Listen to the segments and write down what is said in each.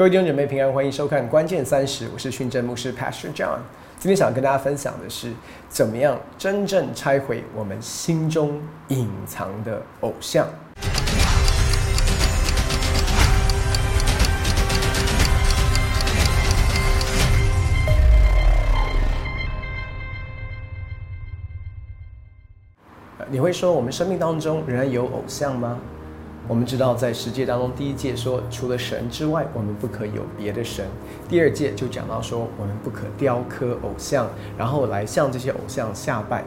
各位弟兄姐妹平安，欢迎收看《关键三十》，我是训正牧师 Pastor John。今天想跟大家分享的是，怎么样真正拆毁我们心中隐藏的偶像。你会说，我们生命当中仍然有偶像吗？我们知道，在十诫当中，第一诫说，除了神之外，我们不可有别的神；第二诫就讲到说，我们不可雕刻偶像，然后来向这些偶像下拜。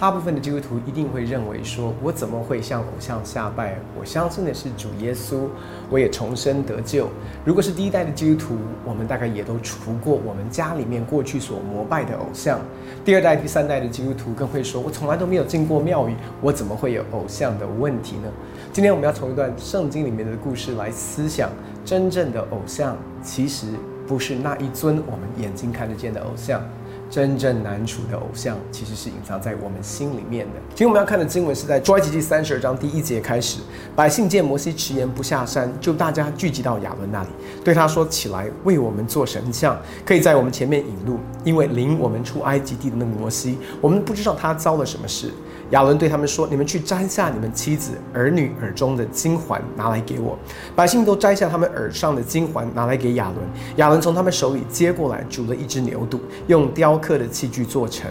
大部分的基督徒一定会认为说，我怎么会向偶像下拜？我相信的是主耶稣，我也重生得救。如果是第一代的基督徒，我们大概也都除过我们家里面过去所膜拜的偶像。第二代、第三代的基督徒更会说，我从来都没有进过庙宇，我怎么会有偶像的问题呢？今天我们要从一段圣经里面的故事来思想，真正的偶像其实不是那一尊我们眼睛看得见的偶像。真正难处的偶像，其实是隐藏在我们心里面的。今天我们要看的经文是在埃及记三十二章第一节开始。百姓见摩西迟延不下山，就大家聚集到亚伦那里，对他说：“起来，为我们做神像，可以在我们前面引路，因为领我们出埃及地的那个摩西，我们不知道他遭了什么事。”亚伦对他们说：“你们去摘下你们妻子儿女耳中的金环，拿来给我。”百姓都摘下他们耳上的金环，拿来给亚伦。亚伦从他们手里接过来，煮了一只牛肚，用雕刻的器具做成。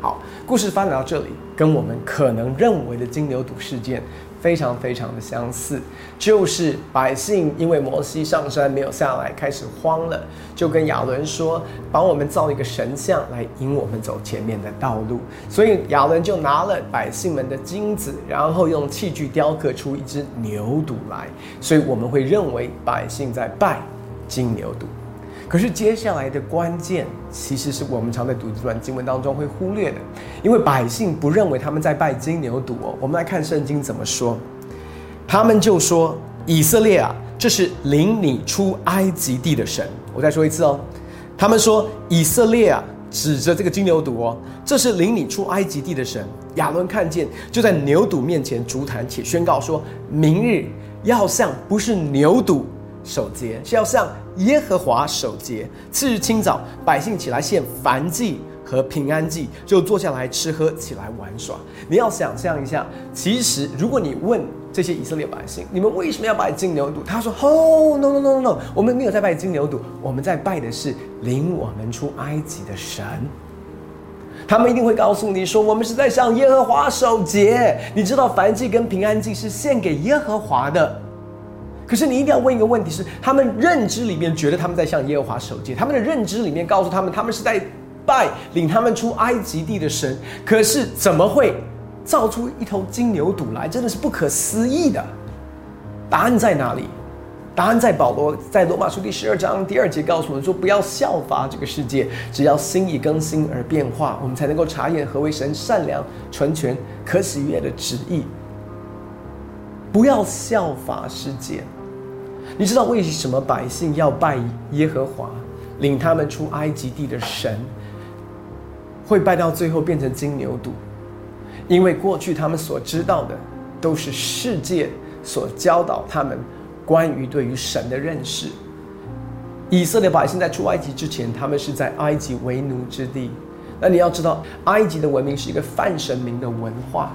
好，故事发展到这里，跟我们可能认为的金牛肚事件。非常非常的相似，就是百姓因为摩西上山没有下来，开始慌了，就跟亚伦说：“帮我们造一个神像来引我们走前面的道路。”所以亚伦就拿了百姓们的金子，然后用器具雕刻出一只牛犊来。所以我们会认为百姓在拜金牛犊。可是接下来的关键，其实是我们常在读这段经文当中会忽略的，因为百姓不认为他们在拜金牛犊哦。我们来看圣经怎么说，他们就说：“以色列啊，这是领你出埃及地的神。”我再说一次哦，他们说：“以色列啊，指着这个金牛犊哦，这是领你出埃及地的神。”亚伦看见，就在牛犊面前烛坛，且宣告说：“明日要向不是牛犊。”守节是要向耶和华守节。次日清早，百姓起来献燔祭和平安祭，就坐下来吃喝，起来玩耍。你要想象一下，其实如果你问这些以色列百姓，你们为什么要拜金牛犊？他说：“Oh no no no no，我们没有在拜金牛犊，我们在拜的是领我们出埃及的神。”他们一定会告诉你说：“我们是在向耶和华守节。”你知道燔祭跟平安祭是献给耶和华的。可是你一定要问一个问题：是他们认知里面觉得他们在向耶和华守戒，他们的认知里面告诉他们，他们是在拜领他们出埃及地的神。可是怎么会造出一头金牛犊来？真的是不可思议的。答案在哪里？答案在保罗在罗马书第十二章第二节告诉我们说：不要效法这个世界，只要心意更新而变化，我们才能够查验何为神善良、纯全、可喜悦的旨意。不要效法世界。你知道为什么百姓要拜耶和华，领他们出埃及地的神，会拜到最后变成金牛犊？因为过去他们所知道的都是世界所教导他们关于对于神的认识。以色列百姓在出埃及之前，他们是在埃及为奴之地。那你要知道，埃及的文明是一个泛神明的文化。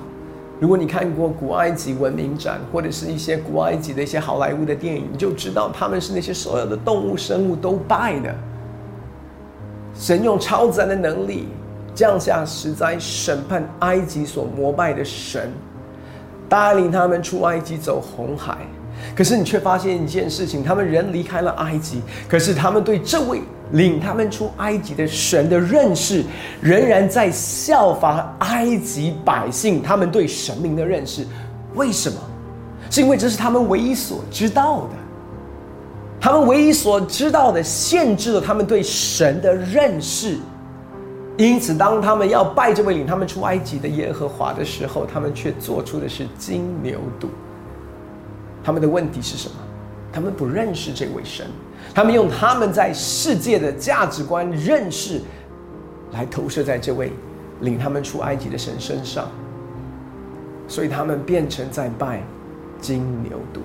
如果你看过古埃及文明展，或者是一些古埃及的一些好莱坞的电影，你就知道他们是那些所有的动物生物都拜的。神用超自然的能力降下十灾，审判埃及所膜拜的神，带领他们出埃及走红海。可是你却发现一件事情：他们人离开了埃及，可是他们对这位。领他们出埃及的神的认识，仍然在效法埃及百姓他们对神明的认识。为什么？是因为这是他们唯一所知道的。他们唯一所知道的，限制了他们对神的认识。因此，当他们要拜这位领他们出埃及的耶和华的时候，他们却做出的是金牛犊。他们的问题是什么？他们不认识这位神。他们用他们在世界的价值观认识，来投射在这位领他们出埃及的神身上，所以他们变成在拜金牛犊。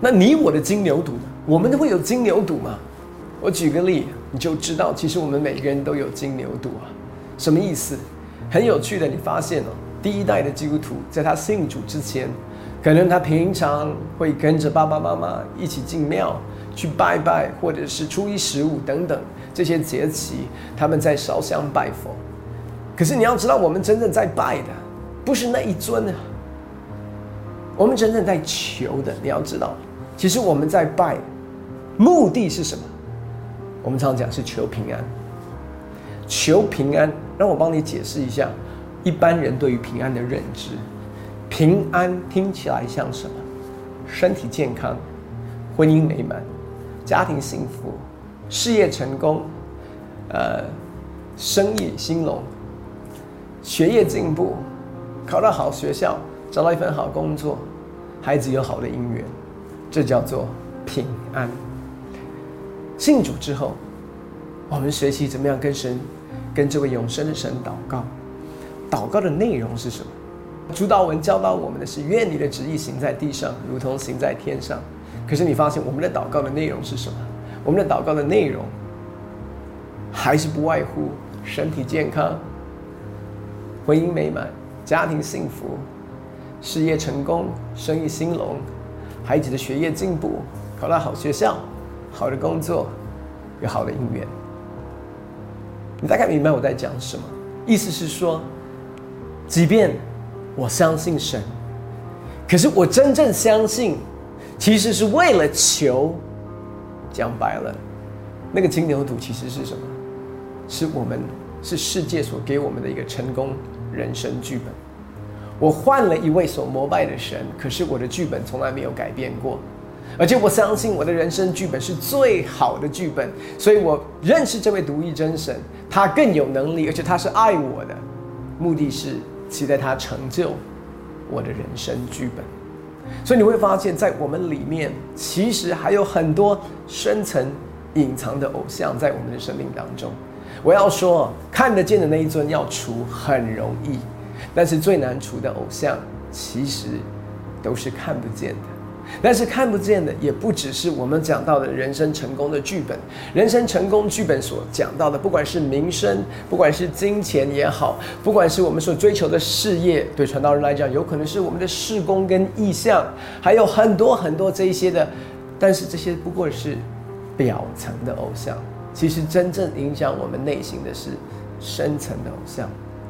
那你我的金牛犊呢？我们都会有金牛犊吗？我举个例，你就知道，其实我们每个人都有金牛犊啊。什么意思？很有趣的，你发现哦，第一代的基督徒在他信主之前，可能他平常会跟着爸爸妈妈一起进庙去拜拜，或者是初一十五等等这些节期，他们在烧香拜佛。可是你要知道，我们真正在拜的不是那一尊啊，我们真正在求的，你要知道，其实我们在拜，目的是什么？我们常讲是求平安，求平安。让我帮你解释一下，一般人对于平安的认知。平安听起来像什么？身体健康，婚姻美满，家庭幸福，事业成功，呃，生意兴隆，学业进步，考到好学校，找到一份好工作，孩子有好的姻缘，这叫做平安。信主之后，我们学习怎么样跟神、跟这位永生的神祷告。祷告的内容是什么？主导文教导我们的是：愿你的旨意行在地上，如同行在天上。可是你发现我们的祷告的内容是什么？我们的祷告的内容还是不外乎身体健康、婚姻美满、家庭幸福、事业成功、生意兴隆、孩子的学业进步、考到好学校。好的工作，有好的姻缘。你大概明白我在讲什么？意思是说，即便我相信神，可是我真正相信，其实是为了求。讲白了，那个金牛犊其实是什么？是我们是世界所给我们的一个成功人生剧本。我换了一位所膜拜的神，可是我的剧本从来没有改变过。而且我相信我的人生剧本是最好的剧本，所以我认识这位独一真神，他更有能力，而且他是爱我的，目的是期待他成就我的人生剧本。所以你会发现在我们里面，其实还有很多深层隐藏的偶像在我们的生命当中。我要说，看得见的那一尊要除很容易，但是最难除的偶像，其实都是看不见的。但是看不见的也不只是我们讲到的人生成功的剧本，人生成功剧本所讲到的，不管是名声，不管是金钱也好，不管是我们所追求的事业，对传道人来讲，有可能是我们的事工跟意向，还有很多很多这一些的，但是这些不过是表层的偶像，其实真正影响我们内心的是深层的偶像，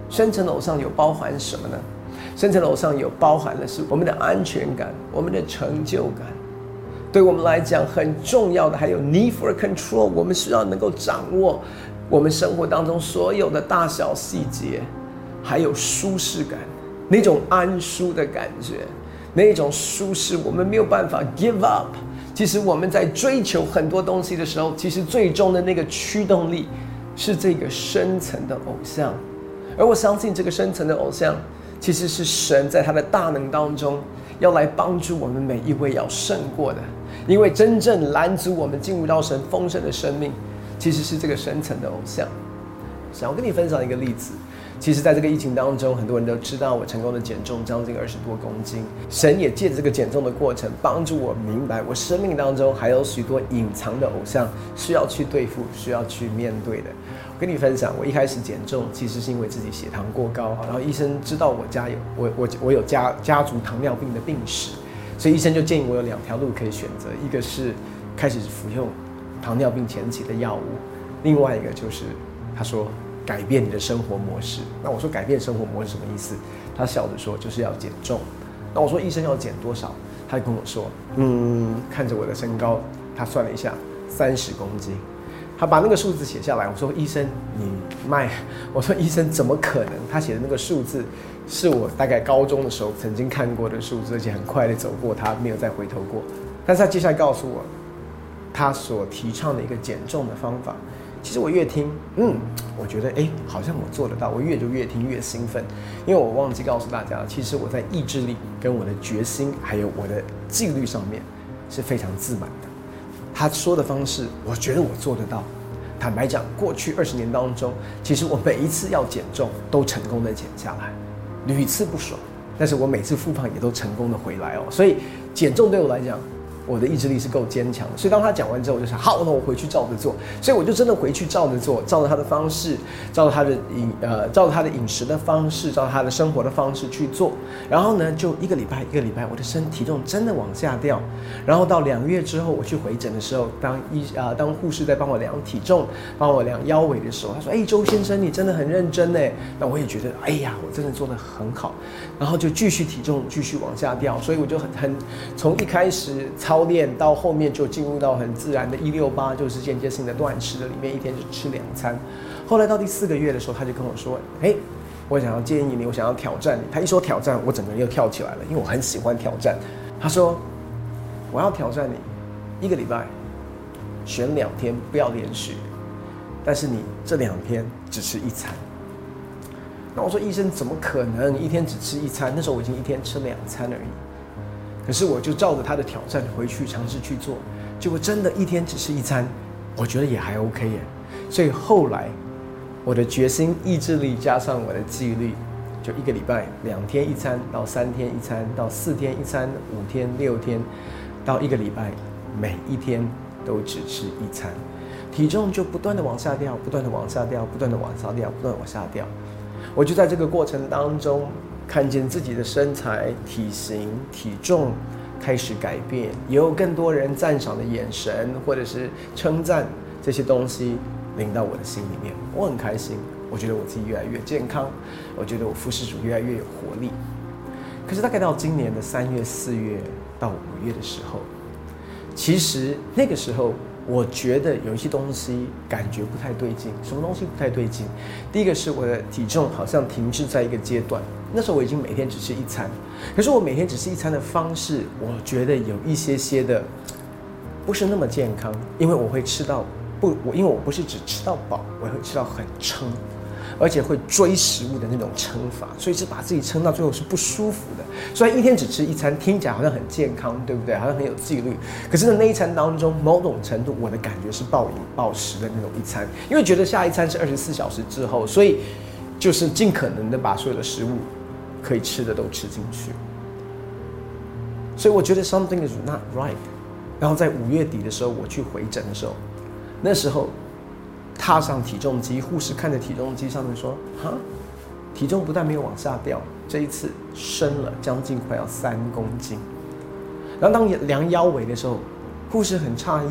深层的偶像有包含什么呢？深层楼上有包含的是我们的安全感，我们的成就感，对我们来讲很重要的还有 need for control，我们需要能够掌握我们生活当中所有的大小细节，还有舒适感，那种安舒的感觉，那种舒适，我们没有办法 give up。其实我们在追求很多东西的时候，其实最终的那个驱动力是这个深层的偶像，而我相信这个深层的偶像。其实是神在他的大能当中，要来帮助我们每一位要胜过的，因为真正拦阻我们进入到神丰盛的生命，其实是这个深层的偶像。想要跟你分享一个例子。其实，在这个疫情当中，很多人都知道我成功的减重将近二十多公斤。神也借着这个减重的过程，帮助我明白，我生命当中还有许多隐藏的偶像需要去对付、需要去面对的。跟你分享，我一开始减重，其实是因为自己血糖过高，然后医生知道我家有我我我有家家族糖尿病的病史，所以医生就建议我有两条路可以选择，一个是开始服用糖尿病前期的药物，另外一个就是他说。改变你的生活模式。那我说改变生活模式什么意思？他笑着说就是要减重。那我说医生要减多少？他就跟我说，嗯，看着我的身高，他算了一下，三十公斤。他把那个数字写下来。我说医生，你卖？我说医生怎么可能？他写的那个数字是我大概高中的时候曾经看过的数字，而且很快的走过，他没有再回头过。但是他接下来告诉我，他所提倡的一个减重的方法。其实我越听，嗯，我觉得哎，好像我做得到。我越就越听越兴奋，因为我忘记告诉大家，其实我在意志力、跟我的决心，还有我的纪律上面是非常自满的。他说的方式，我觉得我做得到。坦白讲，过去二十年当中，其实我每一次要减重都成功的减下来，屡次不爽，但是我每次复胖也都成功的回来哦。所以减重对我来讲，我的意志力是够坚强的。所以当他讲完之后，我就想，好，那我回去照着做。所以我就真的回去照着做，照着他的方式，照着他的饮呃，照着他的饮食的方式，照着他的生活的方式去做。然后呢，就一个礼拜一个礼拜，我的身体重真的往下掉。然后到两个月之后，我去回诊的时候，当医啊当护士在帮我量体重、帮我量腰围的时候，他说：“哎，周先生，你真的很认真呢。”那我也觉得，哎呀，我真的做的很好。然后就继续体重继续往下掉，所以我就很很从一开始操练到后面就进入到很自然的一六八，就是间接性的断食的里面，一天只吃两餐。后来到第四个月的时候，他就跟我说：“哎，我想要建议你，我想要挑战你。”他一说挑战，我整个人又跳起来了，因为我很喜欢挑战。他说：“我要挑战你，一个礼拜选两天不要连续，但是你这两天只吃一餐。”那我说医生怎么可能一天只吃一餐？那时候我已经一天吃两餐而已。可是我就照着他的挑战回去尝试去做，结果真的一天只吃一餐，我觉得也还 OK 耶。所以后来我的决心、意志力加上我的纪律，就一个礼拜两天一餐，到三天一餐，到四天一餐，五天、六天，到一个礼拜每一天都只吃一餐，体重就不断的往下掉，不断的往下掉，不断的往下掉，不断往下掉。我就在这个过程当中，看见自己的身材、体型、体重开始改变，也有更多人赞赏的眼神，或者是称赞这些东西领到我的心里面，我很开心。我觉得我自己越来越健康，我觉得我服侍主越来越有活力。可是大概到今年的三月、四月到五月的时候，其实那个时候。我觉得有一些东西感觉不太对劲，什么东西不太对劲？第一个是我的体重好像停滞在一个阶段，那时候我已经每天只吃一餐，可是我每天只吃一餐的方式，我觉得有一些些的不是那么健康，因为我会吃到不，我因为我不是只吃到饱，我会吃到很撑。而且会追食物的那种撑法，所以是把自己撑到最后是不舒服的。虽然一天只吃一餐，听起来好像很健康，对不对？好像很有纪律。可是呢，那一餐当中，某种程度我的感觉是暴饮暴食的那种一餐，因为觉得下一餐是二十四小时之后，所以就是尽可能的把所有的食物可以吃的都吃进去。所以我觉得 something is not right。然后在五月底的时候，我去回诊的时候，那时候。踏上体重机，护士看着体重机上面说：“哈，体重不但没有往下掉，这一次升了将近快要三公斤。”然后当量腰围的时候，护士很诧异，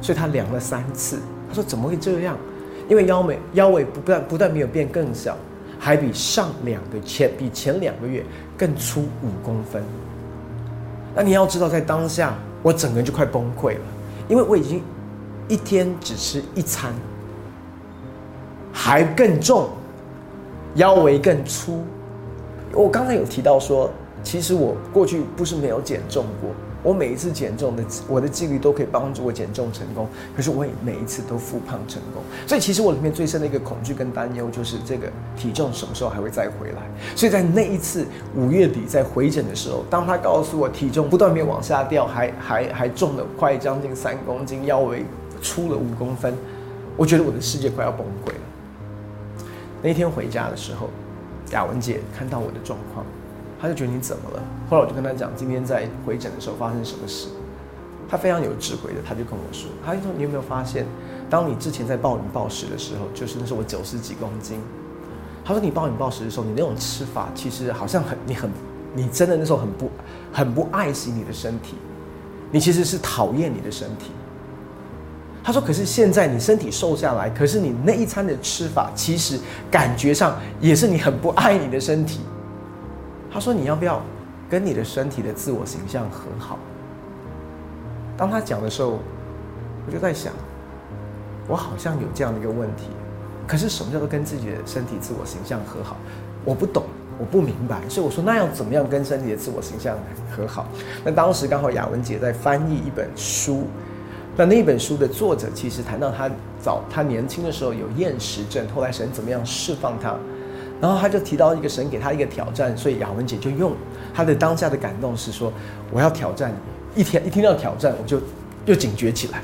所以他量了三次。他说：“怎么会这样？因为腰围腰围不但不但没有变更小，还比上两个前比前两个月更粗五公分。”那你要知道，在当下我整个人就快崩溃了，因为我已经一天只吃一餐。还更重，腰围更粗。我刚才有提到说，其实我过去不是没有减重过，我每一次减重的，我的纪律都可以帮助我减重成功。可是我也每一次都复胖成功。所以其实我里面最深的一个恐惧跟担忧，就是这个体重什么时候还会再回来。所以在那一次五月底在回诊的时候，当他告诉我体重不断没有往下掉，还还还重了快将近三公斤，腰围粗了五公分，我觉得我的世界快要崩溃了。那天回家的时候，雅文姐看到我的状况，她就觉得你怎么了？后来我就跟她讲，今天在回诊的时候发生什么事。她非常有智慧的，她就跟我说：“她就说你有没有发现，当你之前在暴饮暴食的时候，就是那时候我九十几公斤。她说你暴饮暴食的时候，你那种吃法其实好像很你很你真的那时候很不很不爱惜你的身体，你其实是讨厌你的身体。”他说：“可是现在你身体瘦下来，可是你那一餐的吃法，其实感觉上也是你很不爱你的身体。”他说：“你要不要跟你的身体的自我形象和好？”当他讲的时候，我就在想，我好像有这样的一个问题。可是什么叫做跟自己的身体自我形象和好？我不懂，我不明白。所以我说，那要怎么样跟身体的自我形象和好？那当时刚好雅文姐在翻译一本书。那那本书的作者其实谈到他早他年轻的时候有厌食症，后来神怎么样释放他，然后他就提到一个神给他一个挑战，所以雅文姐就用他的当下的感动是说我要挑战你，一天一听到挑战我就又警觉起来，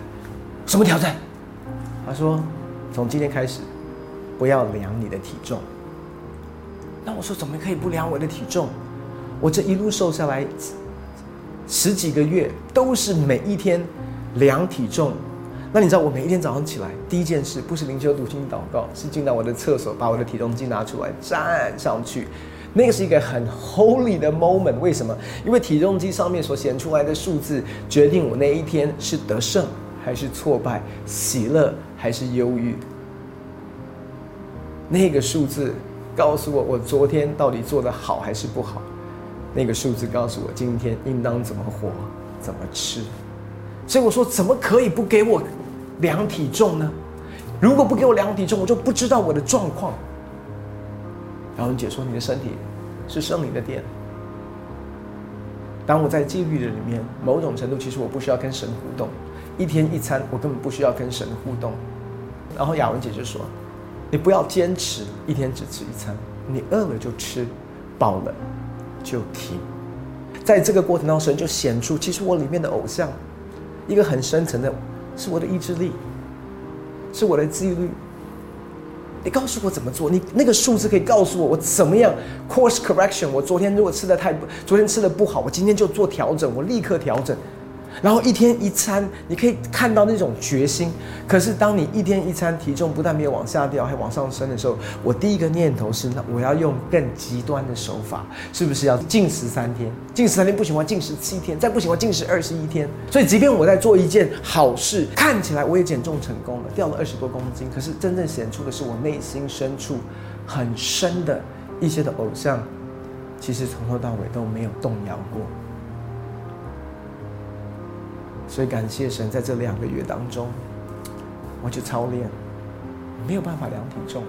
什么挑战？他说从今天开始不要量你的体重。那我说怎么可以不量我的体重？我这一路瘦下来。十几个月都是每一天量体重。那你知道我每一天早上起来第一件事不是灵修读经祷告，是进到我的厕所，把我的体重机拿出来站上去。那个是一个很 holy 的 moment。为什么？因为体重机上面所显出来的数字，决定我那一天是得胜还是挫败，喜乐还是忧郁。那个数字告诉我，我昨天到底做的好还是不好。那个数字告诉我，今天应当怎么活，怎么吃。所以我说，怎么可以不给我量体重呢？如果不给我量体重，我就不知道我的状况。然后姐说，你的身体是圣灵的殿。当我在纪律的里面，某种程度其实我不需要跟神互动，一天一餐我根本不需要跟神互动。然后雅文姐就说，你不要坚持一天只吃一餐，你饿了就吃，饱了就停。在这个过程当中，神就显出，其实我里面的偶像，一个很深层的，是我的意志力，是我的自律。你告诉我怎么做？你那个数字可以告诉我我怎么样 course correction？我昨天如果吃的太，昨天吃的不好，我今天就做调整，我立刻调整。然后一天一餐，你可以看到那种决心。可是当你一天一餐体重不但没有往下掉，还往上升的时候，我第一个念头是：那我要用更极端的手法，是不是要禁食三天？禁食三天不行，我禁食七天，再不行，我禁食二十一天。所以，即便我在做一件好事，看起来我也减重成功了，掉了二十多公斤，可是真正显出的是我内心深处很深的一些的偶像，其实从头到尾都没有动摇过。所以感谢神，在这两个月当中，我去操练，没有办法量体重。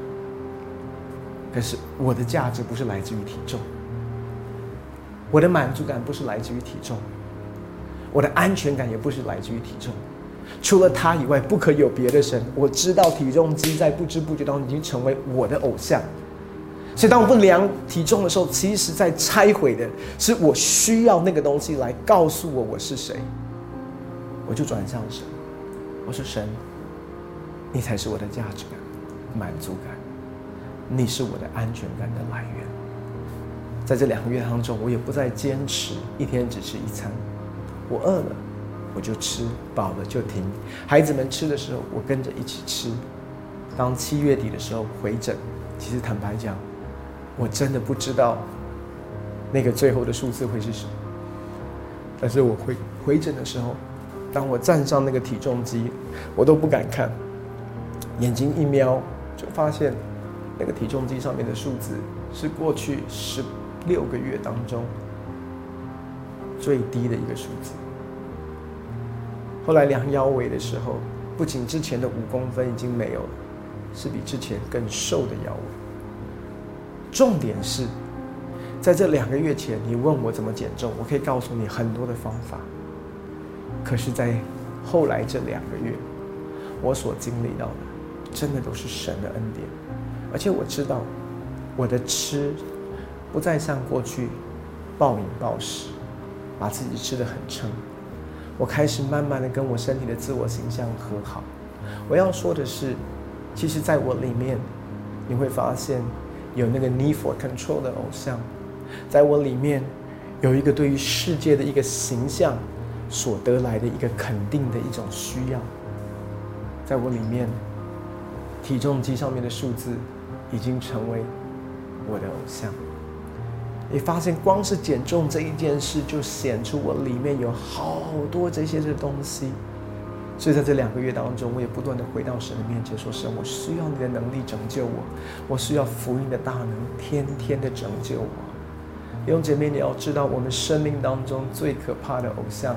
可是我的价值不是来自于体重，我的满足感不是来自于体重，我的安全感也不是来自于体重。除了他以外，不可有别的神。我知道体重机在不知不觉当中已经成为我的偶像。所以当我不量体重的时候，其实在拆毁的是我需要那个东西来告诉我我是谁。我就转向神，我说神，你才是我的价值感、满足感，你是我的安全感的来源。在这两个月当中，我也不再坚持一天只吃一餐，我饿了我就吃，饱了就停。孩子们吃的时候，我跟着一起吃。当七月底的时候回诊，其实坦白讲，我真的不知道那个最后的数字会是什么。但是我回回诊的时候。当我站上那个体重机，我都不敢看，眼睛一瞄就发现，那个体重机上面的数字是过去十六个月当中最低的一个数字。后来量腰围的时候，不仅之前的五公分已经没有了，是比之前更瘦的腰围。重点是，在这两个月前，你问我怎么减重，我可以告诉你很多的方法。可是，在后来这两个月，我所经历到的，真的都是神的恩典。而且我知道，我的吃不再像过去暴饮暴食，把自己吃的很撑。我开始慢慢的跟我身体的自我形象和好。我要说的是，其实在我里面，你会发现有那个 need for control 的偶像，在我里面有一个对于世界的一个形象。所得来的一个肯定的一种需要，在我里面，体重机上面的数字已经成为我的偶像。你发现，光是减重这一件事，就显出我里面有好多这些的东西。所以在这两个月当中，我也不断的回到神的面前，说：“神，我需要你的能力拯救我，我需要福音的大能，天天的拯救我。”弟兄姐妹，你要知道，我们生命当中最可怕的偶像。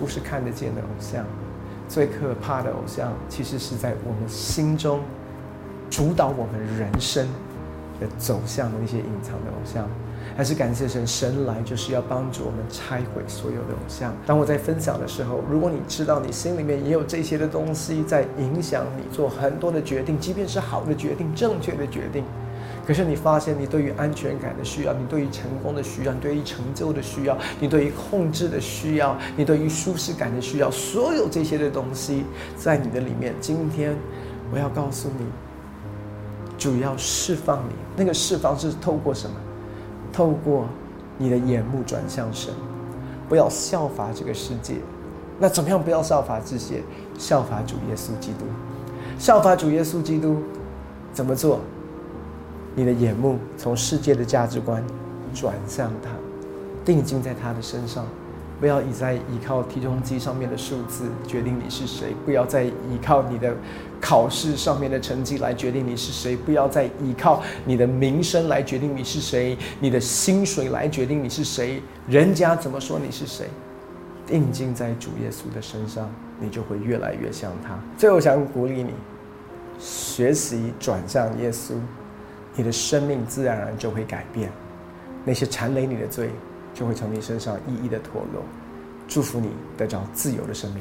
不是看得见的偶像，最可怕的偶像，其实是在我们心中主导我们人生的走向的那些隐藏的偶像。还是感谢神，神来就是要帮助我们拆毁所有的偶像。当我在分享的时候，如果你知道你心里面也有这些的东西在影响你做很多的决定，即便是好的决定、正确的决定。可是你发现，你对于安全感的需要，你对于成功的需要，你对于成就的需要，你对于控制的需要，你对于舒适感的需要，所有这些的东西在你的里面。今天我要告诉你，主要释放你。那个释放是透过什么？透过你的眼目转向神。不要效法这个世界。那怎么样不要效法这些？效法主耶稣基督，效法主耶稣基督，怎么做？你的眼目从世界的价值观转向他，定睛在他的身上。不要以在依靠体重机上面的数字决定你是谁，不要再依靠你的考试上面的成绩来决定你是谁，不要再依靠你的名声来决定你是谁，你的薪水来决定你是谁，人家怎么说你是谁？定睛在主耶稣的身上，你就会越来越像他。最后想鼓励你，学习转向耶稣，你的生命自然而然就会改变，那些缠累你的罪。就会从你身上一一的脱落，祝福你得着自由的生命。